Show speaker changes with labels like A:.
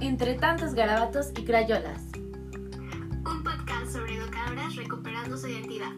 A: entre tantos garabatos y crayolas.
B: Un podcast sobre educadoras recuperando su identidad.